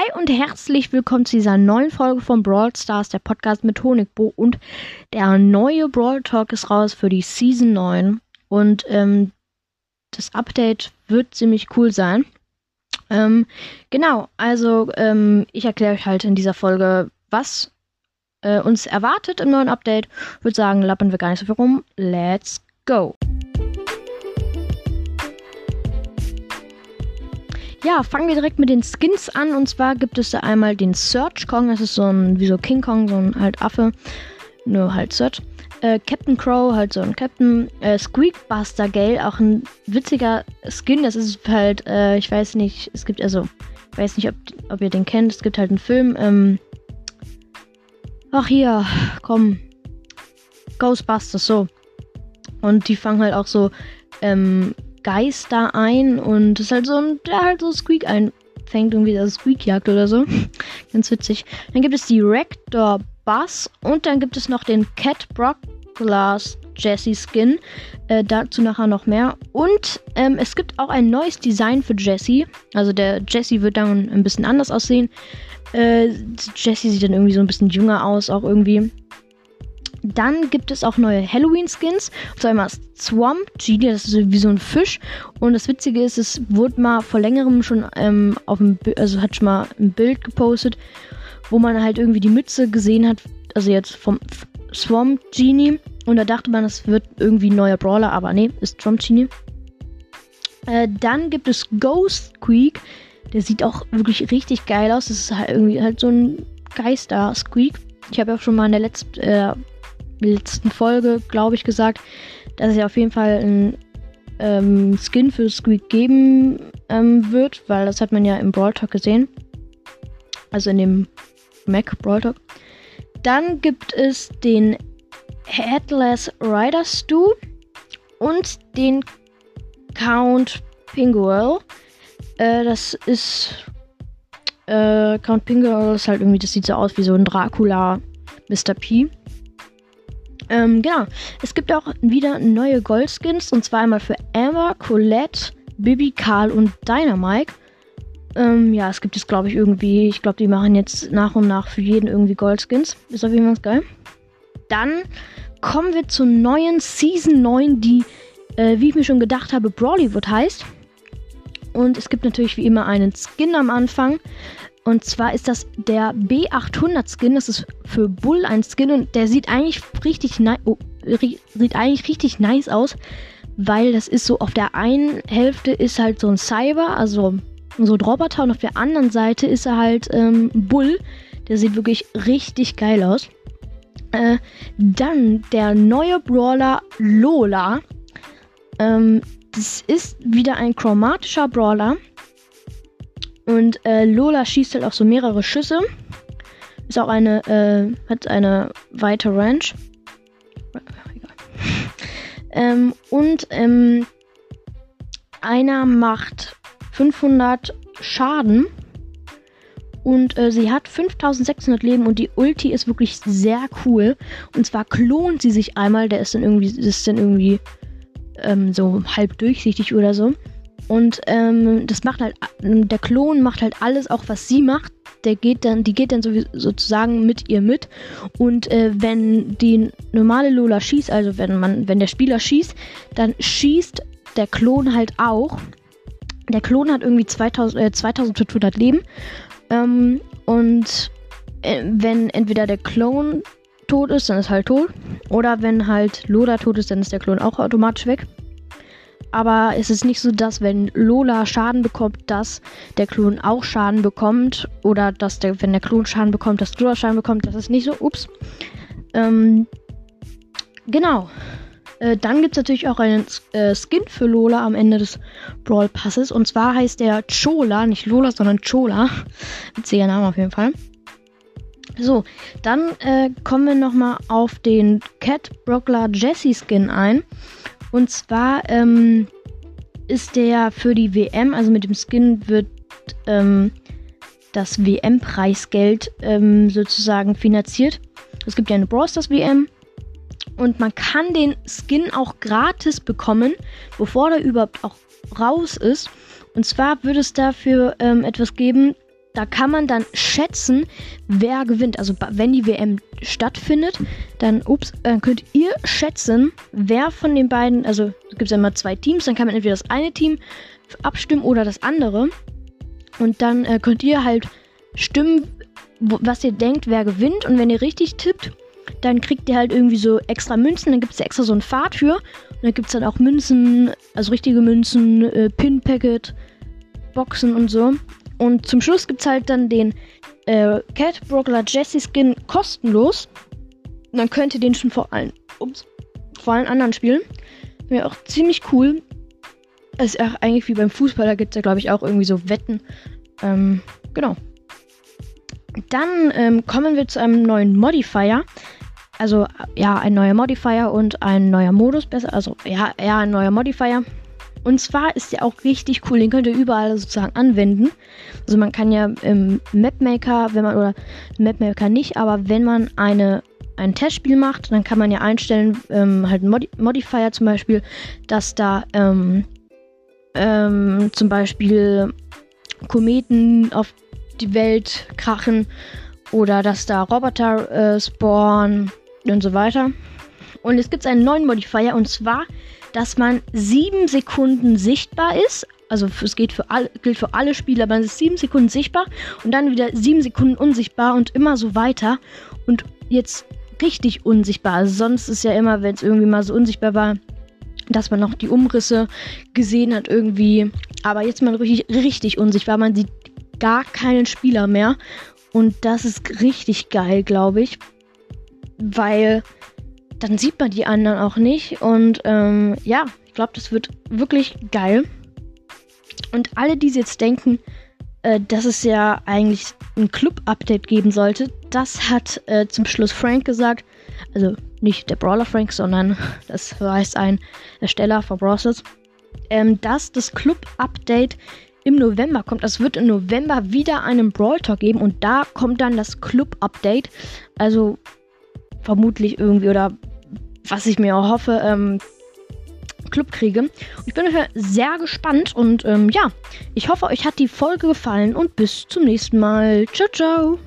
Hi und herzlich willkommen zu dieser neuen Folge von Brawl Stars, der Podcast mit Honigbo. Und der neue Brawl Talk ist raus für die Season 9. Und ähm, das Update wird ziemlich cool sein. Ähm, genau, also ähm, ich erkläre euch halt in dieser Folge, was äh, uns erwartet im neuen Update. Ich würde sagen, lappen wir gar nicht so viel rum. Let's go! Ja, fangen wir direkt mit den Skins an. Und zwar gibt es da einmal den Search Kong. Das ist so ein, wie so King Kong, so ein halt Affe. Nur halt Search. Äh, Captain Crow, halt so ein Captain. Äh, Squeakbuster Gale, auch ein witziger Skin. Das ist halt, äh, ich weiß nicht, es gibt also, ich weiß nicht, ob, ob ihr den kennt. Es gibt halt einen Film. Ähm, ach hier, komm. Ghostbusters, so. Und die fangen halt auch so ähm, Geister ein und ist halt so ein, der halt so Squeak einfängt, irgendwie das Squeak-Jagd oder so. Ganz witzig. Dann gibt es die Rector Buzz und dann gibt es noch den Cat Brock Glass Jesse Skin. Äh, dazu nachher noch mehr. Und ähm, es gibt auch ein neues Design für Jesse. Also der Jesse wird dann ein bisschen anders aussehen. Äh, Jesse sieht dann irgendwie so ein bisschen jünger aus, auch irgendwie. Dann gibt es auch neue Halloween-Skins. Und zwar einmal Swamp Genie, das ist wie so ein Fisch. Und das Witzige ist, es wurde mal vor längerem schon ähm, auf dem, also hat schon mal ein Bild gepostet, wo man halt irgendwie die Mütze gesehen hat. Also jetzt vom Swamp Genie. Und da dachte man, es wird irgendwie ein neuer Brawler, aber nee, ist Swamp Genie. Äh, dann gibt es Ghost Squeak. Der sieht auch wirklich richtig geil aus. Das ist halt irgendwie halt so ein Geister-Squeak. Ich habe ja auch schon mal in der letzten, äh, letzten Folge, glaube ich, gesagt, dass es ja auf jeden Fall ein ähm, Skin für Squeak geben ähm, wird, weil das hat man ja im Brawl Talk gesehen. Also in dem Mac Brawl Talk. Dann gibt es den Headless Rider Stew und den Count Pinguel. Äh, das ist äh, Count Pinguel ist halt irgendwie, das sieht so aus wie so ein Dracula Mr. P. Ähm, genau. Es gibt auch wieder neue Goldskins und zwar einmal für Amber, Colette, Bibi, Karl und Dynamite. Ähm, ja, es gibt jetzt, glaube ich, irgendwie, ich glaube, die machen jetzt nach und nach für jeden irgendwie Goldskins. Ist auf jeden Fall geil. Dann kommen wir zur neuen Season 9, die, äh, wie ich mir schon gedacht habe, Brawlywood heißt. Und es gibt natürlich wie immer einen Skin am Anfang. Und zwar ist das der B800 Skin. Das ist für Bull ein Skin und der sieht eigentlich richtig nice, oh, sieht eigentlich richtig nice aus, weil das ist so auf der einen Hälfte ist halt so ein Cyber, also so ein Roboter und auf der anderen Seite ist er halt ähm, Bull. Der sieht wirklich richtig geil aus. Äh, dann der neue Brawler Lola. Ähm, das ist wieder ein chromatischer Brawler. Und äh, Lola schießt halt auch so mehrere Schüsse. Ist auch eine, äh, hat eine weite Range. ähm, und ähm, einer macht 500 Schaden. Und äh, sie hat 5600 Leben und die Ulti ist wirklich sehr cool. Und zwar klont sie sich einmal, der ist dann irgendwie, ist dann irgendwie ähm, so halb durchsichtig oder so. Und ähm, das macht halt, der Klon macht halt alles, auch was sie macht. Der geht dann, die geht dann so, sozusagen mit ihr mit. Und äh, wenn die normale Lola schießt, also wenn man, wenn der Spieler schießt, dann schießt der Klon halt auch. Der Klon hat irgendwie 2000, äh, 2500 Leben. Ähm, und äh, wenn entweder der Klon tot ist, dann ist halt tot. Oder wenn halt Lola tot ist, dann ist der Klon auch automatisch weg aber es ist nicht so, dass wenn Lola Schaden bekommt, dass der Klon auch Schaden bekommt. Oder dass der, wenn der Klon Schaden bekommt, dass Lola Schaden bekommt. Das ist nicht so. Ups. Ähm, genau. Äh, dann gibt es natürlich auch einen äh, Skin für Lola am Ende des Brawl Passes. Und zwar heißt der Chola, nicht Lola, sondern Chola. Witziger Name auf jeden Fall. So, dann äh, kommen wir nochmal auf den Cat Brockler Jessie Skin ein. Und zwar ähm, ist der für die WM, also mit dem Skin wird ähm, das WM-Preisgeld ähm, sozusagen finanziert. Es gibt ja eine Brawl Stars WM und man kann den Skin auch gratis bekommen, bevor der überhaupt auch raus ist. Und zwar würde es dafür ähm, etwas geben, da kann man dann schätzen, wer gewinnt. Also wenn die WM stattfindet, dann, ups, dann könnt ihr schätzen, wer von den beiden, also es gibt ja immer zwei Teams, dann kann man entweder das eine Team abstimmen oder das andere. Und dann äh, könnt ihr halt stimmen, was ihr denkt, wer gewinnt. Und wenn ihr richtig tippt, dann kriegt ihr halt irgendwie so extra Münzen. Dann gibt es ja extra so einen Pfad für. Und dann gibt es dann auch Münzen, also richtige Münzen, äh, Pin-Packet, Boxen und so. Und zum Schluss gibt es halt dann den äh, Cat Brockler Jesse Skin kostenlos. Und dann könnt ihr den schon vor allen, ups, vor allen anderen spielen. Wäre auch ziemlich cool. Es ist auch eigentlich wie beim Fußball, da gibt es ja, glaube ich, auch irgendwie so Wetten. Ähm, genau. Dann ähm, kommen wir zu einem neuen Modifier. Also, ja, ein neuer Modifier und ein neuer Modus besser. Also, ja, eher ein neuer Modifier. Und zwar ist der auch richtig cool. Den könnt ihr überall sozusagen anwenden. Also man kann ja im Mapmaker, wenn man, oder Mapmaker nicht, aber wenn man eine, ein Testspiel macht, dann kann man ja einstellen, ähm, halt ein Modi Modifier zum Beispiel, dass da ähm, ähm, zum Beispiel Kometen auf die Welt krachen oder dass da Roboter äh, spawnen und so weiter. Und es gibt einen neuen Modifier und zwar dass man sieben Sekunden sichtbar ist. Also es geht für alle, gilt für alle Spieler, man ist sieben Sekunden sichtbar und dann wieder sieben Sekunden unsichtbar und immer so weiter. Und jetzt richtig unsichtbar. Also sonst ist ja immer, wenn es irgendwie mal so unsichtbar war, dass man noch die Umrisse gesehen hat irgendwie. Aber jetzt mal richtig, richtig unsichtbar. Man sieht gar keinen Spieler mehr. Und das ist richtig geil, glaube ich. Weil dann sieht man die anderen auch nicht. Und ähm, ja, ich glaube, das wird wirklich geil. Und alle, die jetzt denken, äh, dass es ja eigentlich ein Club-Update geben sollte, das hat äh, zum Schluss Frank gesagt. Also nicht der Brawler Frank, sondern das heißt ein Ersteller von Brawlers. Ähm, dass das Club-Update im November kommt. Es wird im November wieder einen Brawl Talk geben und da kommt dann das Club-Update. Also vermutlich irgendwie oder was ich mir auch hoffe, ähm, Club kriege. Ich bin sehr gespannt und ähm, ja, ich hoffe, euch hat die Folge gefallen und bis zum nächsten Mal. Ciao, ciao.